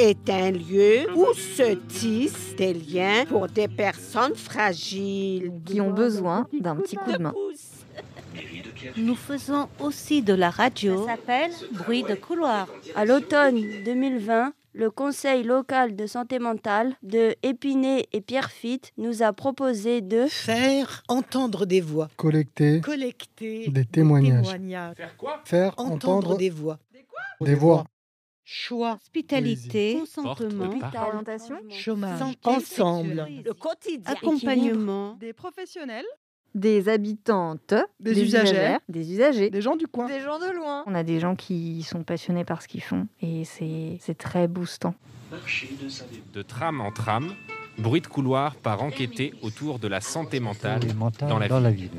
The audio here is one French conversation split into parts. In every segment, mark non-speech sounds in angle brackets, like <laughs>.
est un lieu où se tissent des liens pour des personnes fragiles. Qui ont besoin d'un petit coup de main. Nous faisons aussi de la radio. Ça s'appelle Bruit de couloir. À l'automne 2020, le Conseil local de santé mentale de Épinay et Pierrefitte nous a proposé de faire entendre des voix, collecter, collecter des témoignages, Faire quoi faire entendre, entendre des voix, des voix, choix, Hospitalité, consentement. Orientation chômage, Santé ensemble, Le quotidien. accompagnement, des professionnels, des habitantes, Des usagères. des usagers, des gens du coin. des gens de loin. On a des gens qui sont passionnés par ce qu'ils font et c'est c'est très boostant. De tram en tram, bruit de couloir par enquêter autour de la santé mentale dans la ville.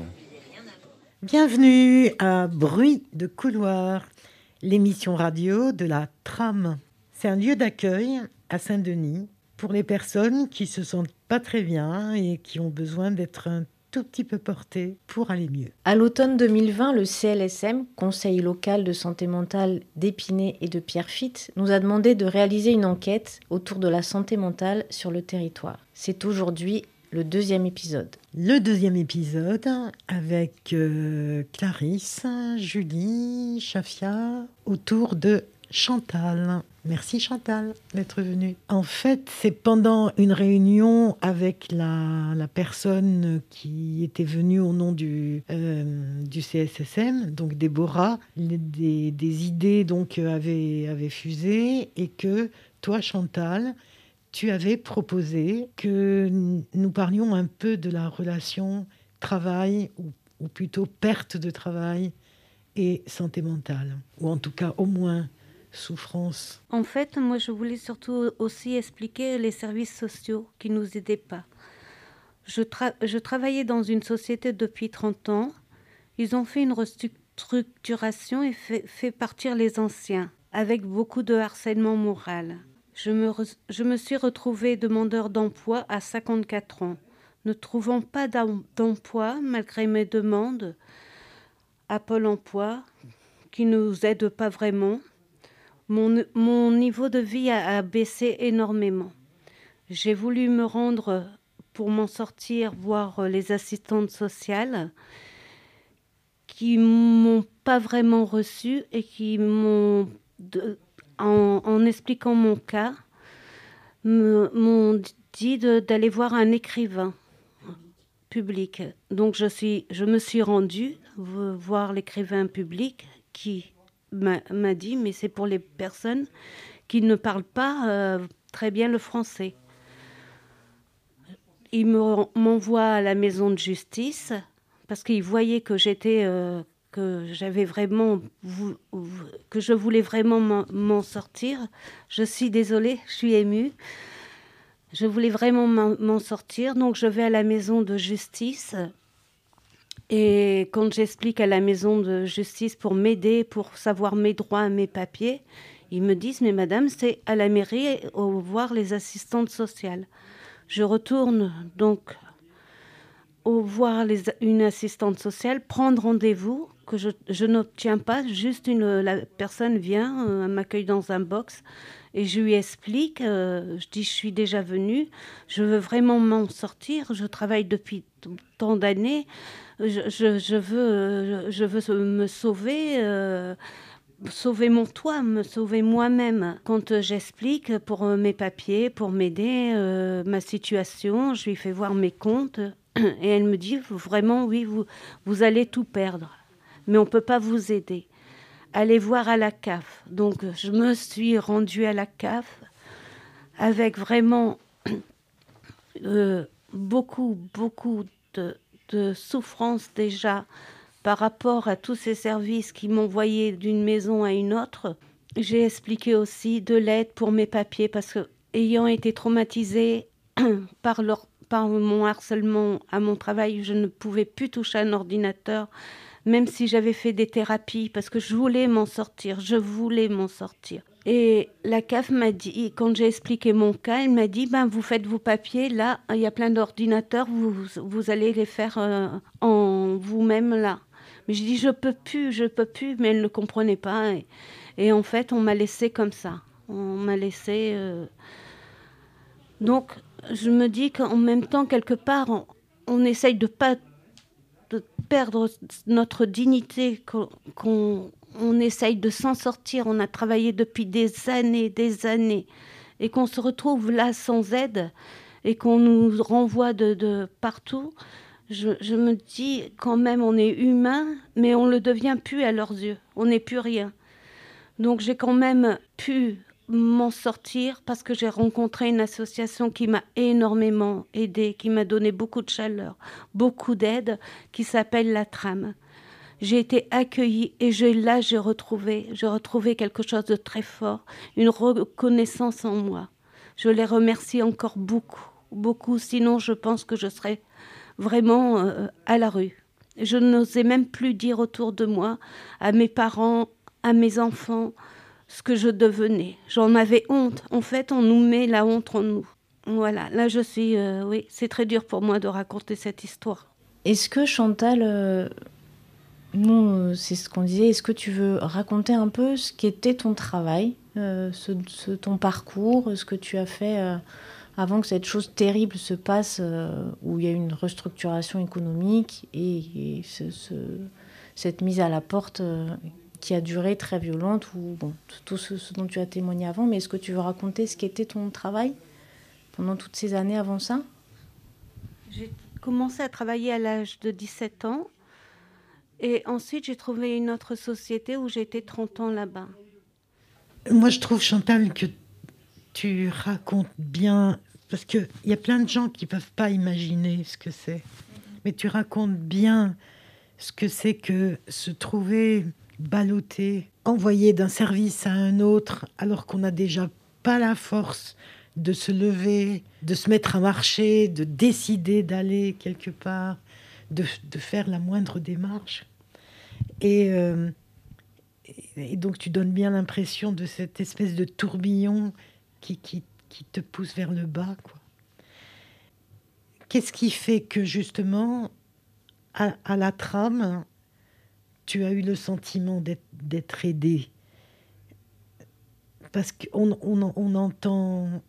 Bienvenue à Bruit de couloir, l'émission radio de la tram. C'est un lieu d'accueil à Saint-Denis pour les personnes qui se sentent pas très bien et qui ont besoin d'être un tout petit peu portées pour aller mieux. À l'automne 2020, le CLSM, Conseil local de santé mentale d'Épinay et de Pierrefitte, nous a demandé de réaliser une enquête autour de la santé mentale sur le territoire. C'est aujourd'hui le deuxième épisode. Le deuxième épisode avec euh, Clarisse, Julie, Chafia, autour de Chantal. Merci Chantal d'être venue. En fait, c'est pendant une réunion avec la, personne qui était venue au nom du, euh, CSSM, donc Déborah, des idées donc euh, avaient, avaient fusé et que toi Chantal, tu avais proposé que nous parlions un peu de la relation travail ou, plutôt perte de travail et santé mentale, ou en tout cas au moins souffrance. En fait, moi, je voulais surtout aussi expliquer les services sociaux qui nous aidaient pas. Je, tra- je travaillais dans une société depuis 30 ans. Ils ont fait une restructuration et fait partir les anciens, avec beaucoup de harcèlement moral. Je me, suis retrouvée demandeur d'emploi à 54 ans. Ne trouvant pas d'em- d'emploi malgré mes demandes à Pôle emploi, qui ne nous aide pas vraiment, mon, niveau de vie a, baissé énormément. J'ai voulu me rendre pour m'en sortir, voir les assistantes sociales qui m'ont pas vraiment reçu et qui m'ont, en, expliquant mon cas, m'ont dit d'aller voir un écrivain public. Donc je, me suis rendue vo- voir l'écrivain public qui m'a dit, mais c'est pour les personnes qui ne parlent pas euh, très bien le français. Il me- m'envoie à la maison de justice parce qu'il voyait que j'étais, euh, que j'avais vraiment, que je voulais vraiment m'en- sortir. Je suis désolée, je suis émue. Je voulais vraiment m'en sortir, donc je vais à la maison de justice. Et quand j'explique à la maison de justice pour m'aider, pour savoir mes droits, mes papiers, ils me disent Mais madame, c'est à la mairie voir les assistantes sociales. Je retourne donc au voir une assistante sociale, prendre rendez-vous que je, n'obtiens pas. Juste la personne vient, euh, m'accueille dans un box et je lui explique. euh, je dis Je suis déjà venue, je veux vraiment m'en sortir. Je travaille depuis tant d'années je, je- je veux, euh, veux me sauver, sauver mon toit, me sauver moi-même. Quand j'explique pour mes papiers, pour m'aider, ma situation, je lui fais voir mes comptes et elle me dit vraiment, oui, vous, vous allez tout perdre, mais on ne peut pas vous aider. Allez voir à la CAF. Donc je me suis rendue à la CAF avec vraiment <clears throat> euh, beaucoup, beaucoup de, de souffrance déjà par rapport à tous ces services qui m'envoyaient d'une maison à une autre. J'ai expliqué aussi de l'aide pour mes papiers parce que, ayant été traumatisée <clears throat> par, leur, par mon harcèlement à mon travail, je ne pouvais plus toucher un ordinateur, même si j'avais fait des thérapies, parce que je voulais m'en sortir, je voulais m'en sortir. Et la CAF m'a dit, quand j'ai expliqué mon cas, elle m'a dit, ben, vous faites vos papiers, là, il y a plein d'ordinateurs, vous, vous allez les faire euh, en vous-même là. Mais je dis, je peux plus, je peux plus, mais elle ne comprenait pas. Et, en fait, on m'a laissé comme ça. On m'a laissé. Euh, donc, je me dis qu'en même temps, quelque part, on, essaye de pas de perdre notre dignité, qu'on on essaye de s'en sortir. On a travaillé depuis des années, des années, et qu'on se retrouve là sans aide et qu'on nous renvoie de, partout. Je, me dis quand même, on est humain, mais on ne le devient plus à leurs yeux. On n'est plus rien. Donc j'ai quand même pu m'en sortir parce que j'ai rencontré une association qui m'a énormément aidée, qui m'a donné beaucoup de chaleur, beaucoup d'aide, qui s'appelle La Trame. J'ai été accueillie et là j'ai retrouvé, retrouvé quelque chose de très fort, une reconnaissance en moi. Je les remercie encore beaucoup, beaucoup. Sinon, je pense que je serais vraiment euh, à la rue. Je n'osais même plus dire autour de moi, à mes parents, à mes enfants, ce que je devenais. J'en avais honte. En fait, on nous met la honte en nous. Voilà, là je suis... Euh, oui, c'est très dur pour moi de raconter cette histoire. Est-ce que Chantal, euh, nous, c'est ce qu'on disait, est-ce que tu veux raconter un peu ce qu'était ton travail, ce, ton parcours, ce que tu as fait avant que cette chose terrible se passe, euh, où il y a une restructuration économique et, cette mise à la porte euh, qui a duré très violente, ou bon, tout ce, dont tu as témoigné avant, mais est-ce que tu veux raconter ce qu'était ton travail pendant toutes ces années avant ça? J'ai commencé à travailler à l'âge de 17 ans, et ensuite j'ai trouvé une autre société où j'ai été 30 ans là-bas. Moi, je trouve, Chantal, que tu racontes bien, parce qu'il y a plein de gens qui ne peuvent pas imaginer ce que c'est, mais tu racontes bien ce que c'est que se trouver ballotté, envoyé d'un service à un autre, alors qu'on n'a déjà pas la force de se lever, de se mettre à marcher, de décider d'aller quelque part, de, faire la moindre démarche. Et, euh, et donc tu donnes bien l'impression de cette espèce de tourbillon qui, qui, te pousse vers le bas. Qu'est-ce qui fait que justement, à, la trame, tu as eu le sentiment d'être aidé Parce qu'on on, on entend,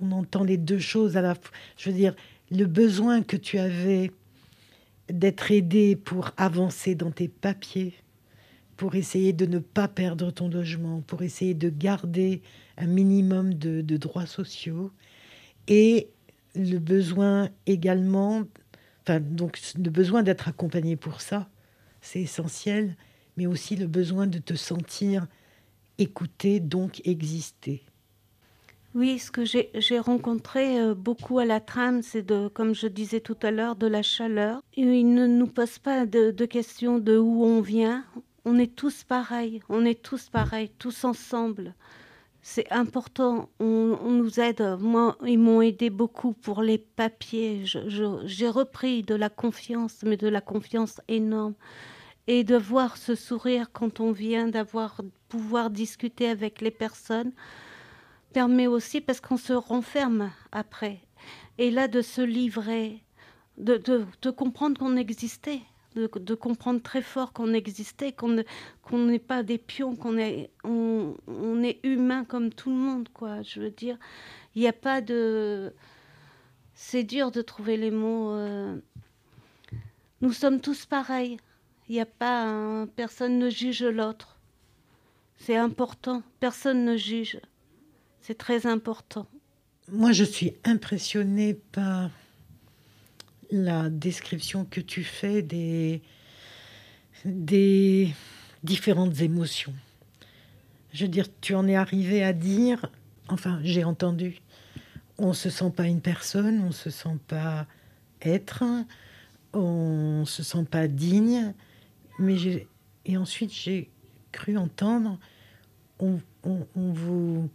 on, entend les deux choses à la fois. Je veux dire, le besoin que tu avais d'être aidé pour avancer dans tes papiers, pour essayer de ne pas perdre ton logement, pour essayer de garder un minimum de, droits sociaux et le besoin également, enfin, donc le besoin d'être accompagné pour ça, c'est essentiel, mais aussi le besoin de te sentir écouté, donc exister. Oui, ce que j'ai rencontré euh, beaucoup à la trame, c'est de, comme je disais tout à l'heure, de la chaleur. Il ne nous pose pas de, de questions de où on vient. On est tous pareils, on est tous pareils, tous ensemble c'est important. On, nous aide. Moi, ils m'ont aidé beaucoup pour les papiers. J'ai repris de la confiance, mais de la confiance énorme. Et de voir ce sourire quand on vient, d'avoir pouvoir discuter avec les personnes, permet aussi parce qu'on se renferme après. Et là, de se livrer, de, de comprendre qu'on existait de, comprendre très fort qu'on existait, qu'on n'est pas des pions, qu'on est, on, est humain comme tout le monde, quoi. Je veux dire, il n'y a pas de. C'est dur de trouver les mots. Euh. Nous sommes tous pareils. Il n'y a pas. Personne ne juge l'autre. C'est important. Personne ne juge. C'est très important. Moi, je suis impressionnée par la description que tu fais des, des différentes émotions. Je veux dire, tu en es arrivé à dire, enfin, j'ai entendu, on ne se sent pas une personne, on ne se sent pas être, on ne se sent pas digne, mais j'ai, et ensuite j'ai cru entendre, on, vous,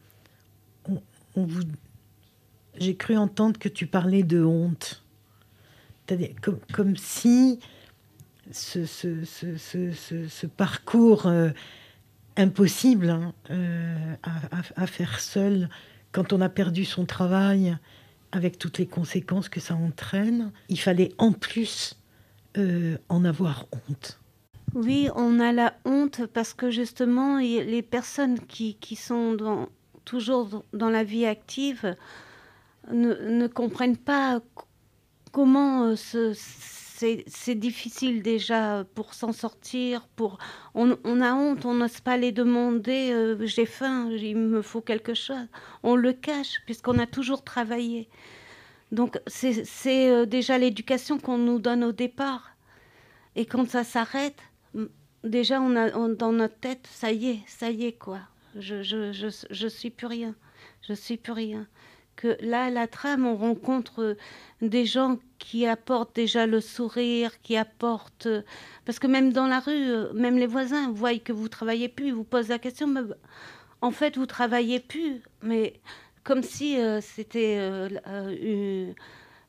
on vous, j'ai cru entendre que tu parlais de honte comme, comme si ce, ce, ce, ce parcours euh, impossible hein, euh, à, à, faire seul, quand on a perdu son travail, avec toutes les conséquences que ça entraîne, il fallait en plus euh, en avoir honte. Oui, on a la honte parce que justement, les personnes qui, qui sont toujours dans la vie active ne, comprennent pas comment c'est difficile déjà pour s'en sortir. Pour on, a honte, on n'ose pas les demander. J'ai faim, il me faut quelque chose. On le cache puisqu'on a toujours travaillé. Donc c'est déjà l'éducation qu'on nous donne au départ. Et quand ça s'arrête, déjà on a dans notre tête, ça y est, ça y est quoi. Je je, je, je suis plus rien. Je suis plus rien. Que là, la trame, on rencontre des gens qui apportent déjà le sourire, qui apportent. Parce que même dans la rue, même les voisins voient que vous travaillez plus, ils vous posent la question. Mais en fait, vous travaillez plus, mais comme si euh, c'était euh,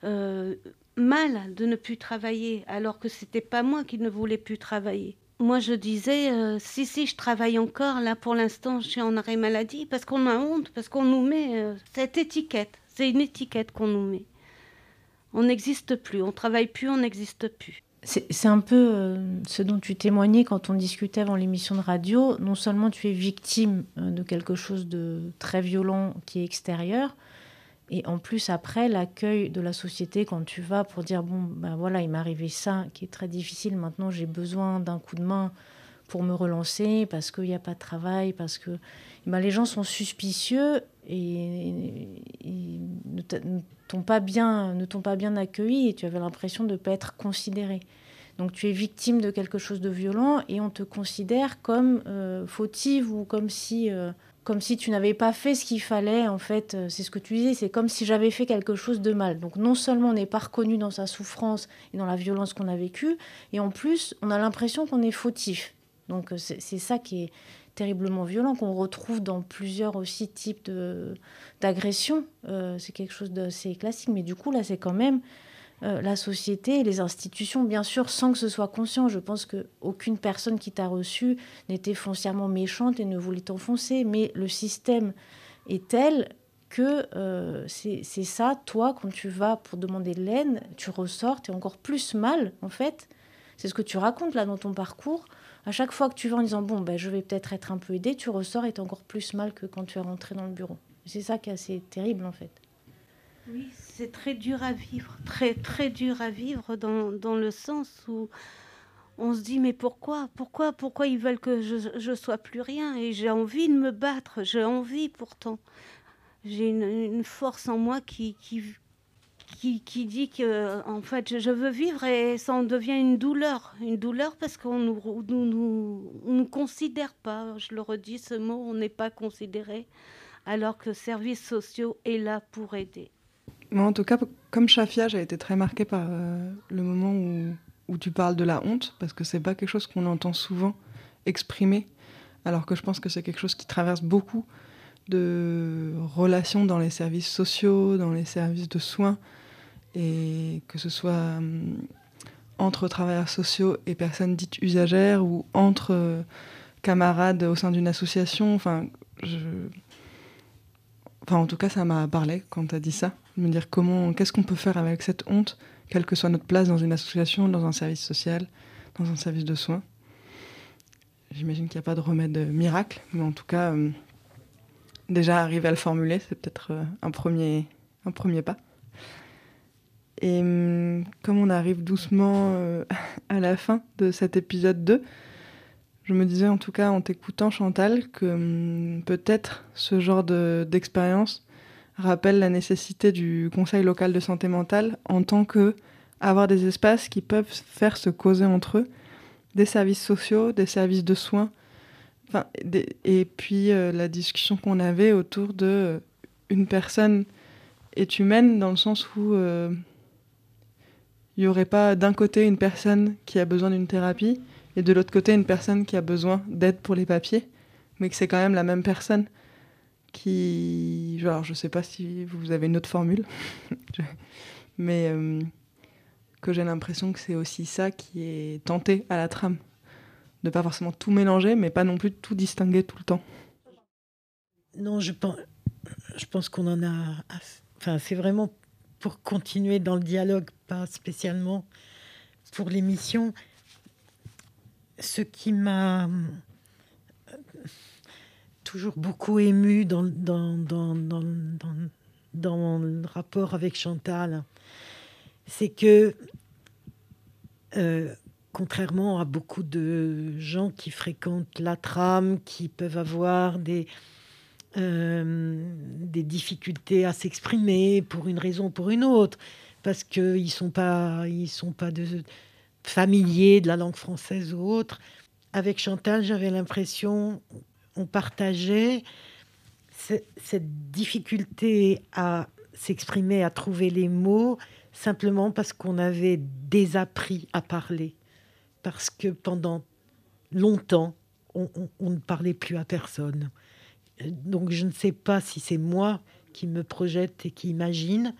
euh, mal de ne plus travailler, alors que c'était pas moi qui ne voulais plus travailler. Moi, je disais, euh, si, si, je travaille encore. Là, pour l'instant, je suis en arrêt maladie parce qu'on a honte, parce qu'on nous met euh, cette étiquette. C'est une étiquette qu'on nous met. On n'existe plus, on travaille plus, on n'existe plus. C'est un peu euh, ce dont tu témoignais quand on discutait avant l'émission de radio. Non seulement tu es victime de quelque chose de très violent qui est extérieur, et en plus, après, l'accueil de la société, quand tu vas pour dire, bon, ben voilà, il m'est arrivé ça, qui est très difficile, maintenant j'ai besoin d'un coup de main pour me relancer, parce qu'il n'y a pas de travail, parce que ben, les gens sont suspicieux et, ne t'ont pas, bien, ne t'ont pas bien accueilli, et tu avais l'impression de ne pas être considéré. Donc tu es victime de quelque chose de violent, et on te considère comme euh, fautive ou comme si... Euh, comme si tu n'avais pas fait ce qu'il fallait, en fait, euh, c'est ce que tu disais, c'est comme si j'avais fait quelque chose de mal. Donc non seulement on n'est pas reconnu dans sa souffrance et dans la violence qu'on a vécue, et en plus on a l'impression qu'on est fautif. Donc euh, c'est ça qui est terriblement violent, qu'on retrouve dans plusieurs aussi types d'agressions. Euh, c'est quelque chose d'assez classique, mais du coup là c'est quand même la société et les institutions, bien sûr, sans que ce soit conscient. Je pense qu'aucune personne qui t'a reçu n'était foncièrement méchante et ne voulait t'enfoncer, mais le système est tel que euh, c'est ça, toi, quand tu vas pour demander de l'aide, tu ressors, tu es encore plus mal, en fait. C'est ce que tu racontes là dans ton parcours. À chaque fois que tu vas en disant, bon, ben, je vais peut-être être un peu aidé, tu ressors et es encore plus mal que quand tu es rentré dans le bureau. C'est ça qui est assez terrible, en fait. Oui, c'est très dur à vivre, très très dur à vivre dans, dans, le sens où on se dit mais pourquoi, pourquoi, pourquoi ils veulent que je, je sois plus rien et j'ai envie de me battre, j'ai envie pourtant, j'ai une, force en moi qui, qui, qui, qui, dit que en fait je veux vivre et ça en devient une douleur, une douleur parce qu'on nous, nous, nous, nous considère pas, je le redis ce mot, on n'est pas considéré alors que services sociaux est là pour aider. Moi, en tout cas, comme Shafia, j'ai été très marquée par euh, le moment où, tu parles de la honte, parce que c'est pas quelque chose qu'on entend souvent exprimer, alors que je pense que c'est quelque chose qui traverse beaucoup de relations dans les services sociaux, dans les services de soins, et que ce soit hum, entre travailleurs sociaux et personnes dites usagères, ou entre euh, camarades au sein d'une association. Enfin, je Enfin, en tout cas, ça m'a parlé quand tu as dit ça. Me dire comment, qu'est-ce qu'on peut faire avec cette honte, quelle que soit notre place dans une association, dans un service social, dans un service de soins. J'imagine qu'il n'y a pas de remède miracle, mais en tout cas, euh, déjà arriver à le formuler, c'est peut-être euh, un, premier, pas. Et hum, comme on arrive doucement euh, <laughs> à la fin de cet épisode 2, je me disais en tout cas en t'écoutant Chantal que hum, peut-être ce genre d'expérience rappelle la nécessité du conseil local de santé mentale en tant que avoir des espaces qui peuvent faire se causer entre eux des services sociaux, des services de soins, et puis euh, la discussion qu'on avait autour de euh, une personne est humaine dans le sens où euh, il n'y aurait pas d'un côté une personne qui a besoin d'une thérapie et de l'autre côté une personne qui a besoin d'aide pour les papiers, mais que c'est quand même la même personne qui... Alors je sais pas si vous avez une autre formule, <laughs> mais euh, que j'ai l'impression que c'est aussi ça qui est tenté à la trame. De pas forcément tout mélanger, mais pas non plus tout distinguer tout le temps. Non, je pense, je pense qu'on en a... Enfin, c'est vraiment pour continuer dans le dialogue, pas spécialement pour l'émission ce qui m'a toujours beaucoup ému dans, dans, le rapport avec Chantal. C'est que, euh, contrairement à beaucoup de gens qui fréquentent la trame, qui peuvent avoir des, euh, difficultés à s'exprimer pour une raison ou pour une autre, parce qu'ils ne sont pas, ils sont pas de, familiers de la langue française ou autre. Avec Chantal, j'avais l'impression, on partageait cette difficulté à s'exprimer, à trouver les mots, simplement parce qu'on avait désappris à parler. Parce que pendant longtemps, on, ne parlait plus à personne. Donc je ne sais pas si c'est moi qui me projette et qui imagine,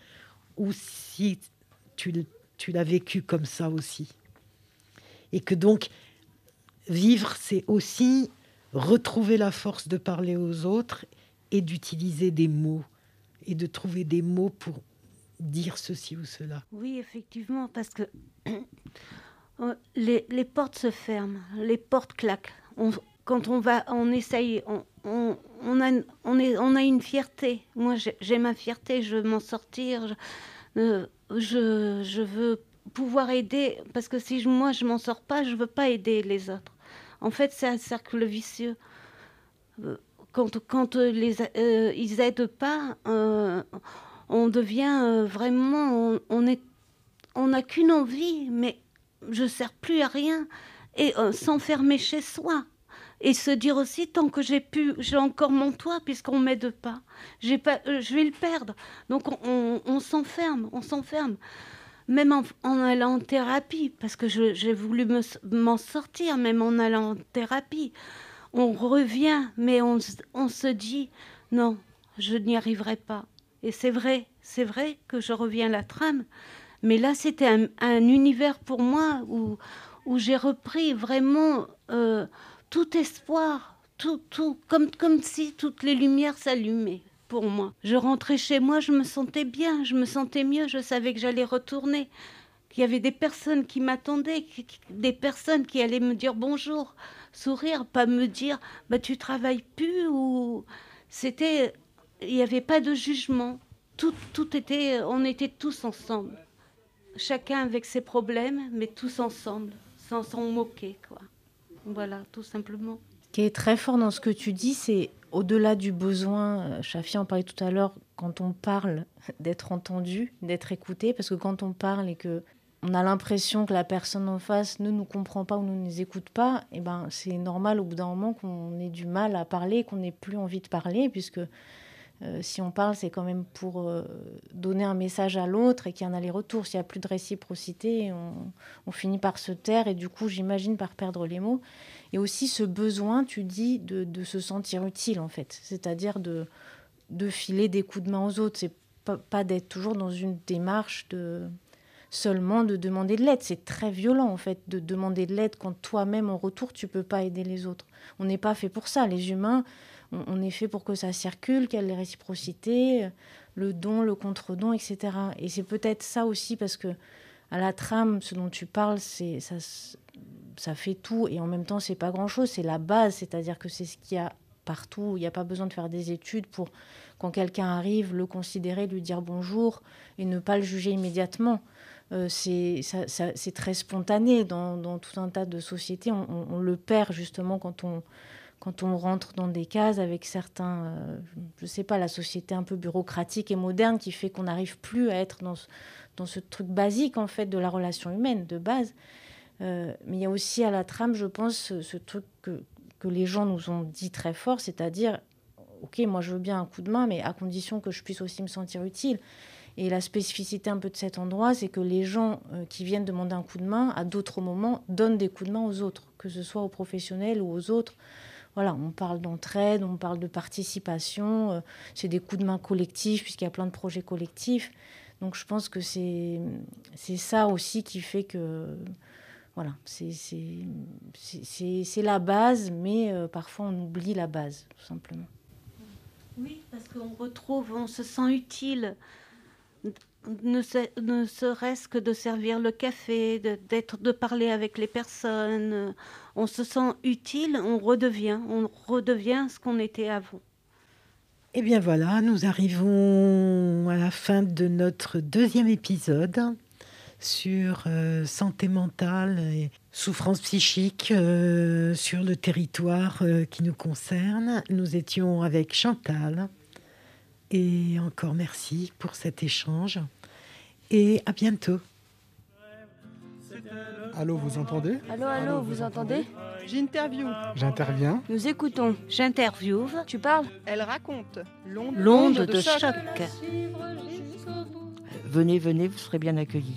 ou si tu, tu l'as vécu comme ça aussi. Et que donc, vivre, c'est aussi retrouver la force de parler aux autres et d'utiliser des mots et de trouver des mots pour dire ceci ou cela. Oui, effectivement, parce que <clears throat> euh, les, les, portes se ferment, les portes claquent. On, quand on va, on essaye, on, on, a, on, est, on a une fierté. Moi, j'ai ma fierté, je veux m'en sortir. Je, euh, je, je, veux pouvoir aider, parce que si moi je m'en sors pas, je veux pas aider les autres. En fait, c'est un cercle vicieux. Euh, quand, quand euh, euh, ils aident pas, on devient vraiment, on, on n'a qu'une envie, mais je sers plus à rien et s'enfermer chez soi et se dire aussi tant que j'ai pu, j'ai encore mon toit puisqu'on m'aide pas, pas, je vais le perdre. Donc on, s'enferme, on s'enferme. Même en, allant en thérapie, parce que j'ai voulu m'en sortir, même en allant en thérapie on revient, mais on, se dit non, je n'y arriverai pas. Et c'est vrai, c'est vrai que je reviens à la trame, mais là c'était un, univers pour moi où, où j'ai repris vraiment euh, tout espoir, tout, tout, comme, comme si toutes les lumières s'allumaient moi. Je rentrais chez moi, je me sentais bien, je me sentais mieux, je savais que j'allais retourner, qu'il y avait des personnes qui m'attendaient, des personnes qui allaient me dire bonjour sourire, pas me dire bah tu travailles plus ou c'était il n'y avait pas de jugement. Tout, tout était on était tous ensemble. Chacun avec ses problèmes mais tous ensemble sans s'en moquer quoi. Voilà, tout simplement. Ce qui est très fort dans ce que tu dis, c'est au-delà du besoin, Chafia en parlait tout à l'heure, quand on parle, <laughs> d'être entendu, d'être écouté, parce que quand on parle et que on a l'impression que la personne en face ne nous comprend pas ou ne nous écoute pas, et eh ben c'est normal au bout d'un moment qu'on ait du mal à parler, qu'on n'ait plus envie de parler, puisque euh, si on parle, c'est quand même pour euh, donner un message à l'autre et qu'il y a un aller-retour. S'il n'y a plus de réciprocité, on, finit par se taire et du coup, j'imagine, par perdre les mots. Et aussi ce besoin, tu dis, de, se sentir utile, en fait. C'est-à-dire de, de filer des coups de main aux autres. C'est pas, pas d'être toujours dans une démarche de seulement de demander de l'aide. C'est très violent en fait de demander de l'aide quand toi-même en retour tu peux pas aider les autres. On n'est pas fait pour ça. Les humains, on, est fait pour que ça circule, qu'il y ait les réciprocités, le don, le contre-don, etc. Et c'est peut-être ça aussi parce que à la trame, ce dont tu parles, c'est ça, ça fait tout et en même temps c'est pas grand-chose. C'est la base, c'est-à-dire que c'est ce qu'il y a partout. Il n'y a pas besoin de faire des études pour, quand quelqu'un arrive, le considérer, lui dire bonjour et ne pas le juger immédiatement. Euh, c'est très spontané dans, tout un tas de sociétés. On, le perd justement quand on, quand on rentre dans des cases avec certains, euh, je ne sais pas, la société un peu bureaucratique et moderne qui fait qu'on n'arrive plus à être dans, dans ce truc basique en fait de la relation humaine de base. Euh, mais il y a aussi à la trame, je pense, ce, truc que, les gens nous ont dit très fort, c'est-à-dire, ok, moi je veux bien un coup de main, mais à condition que je puisse aussi me sentir utile. Et la spécificité un peu de cet endroit, c'est que les gens euh, qui viennent demander un coup de main, à d'autres moments, donnent des coups de main aux autres, que ce soit aux professionnels ou aux autres. Voilà, on parle d'entraide, on parle de participation, euh, c'est des coups de main collectifs, puisqu'il y a plein de projets collectifs. Donc je pense que c'est ça aussi qui fait que voilà, c'est la base, mais euh, parfois on oublie la base, tout simplement. Oui, parce qu'on retrouve, on se sent utile ne, serait-ce que de servir le café, d'être, de, parler avec les personnes. On se sent utile, on redevient, on redevient ce qu'on était avant. Et eh bien voilà, nous arrivons à la fin de notre deuxième épisode sur euh, santé mentale et souffrance psychique euh, sur le territoire euh, qui nous concerne. Nous étions avec Chantal et encore merci pour cet échange et à bientôt. Allô, vous entendez? Allô, allô, vous, entendez? J'interview. J'interviens. Nous écoutons. J'interviewe. Tu parles? Elle raconte. L'onde de, choc. Venez, venez, vous serez bien accueillis.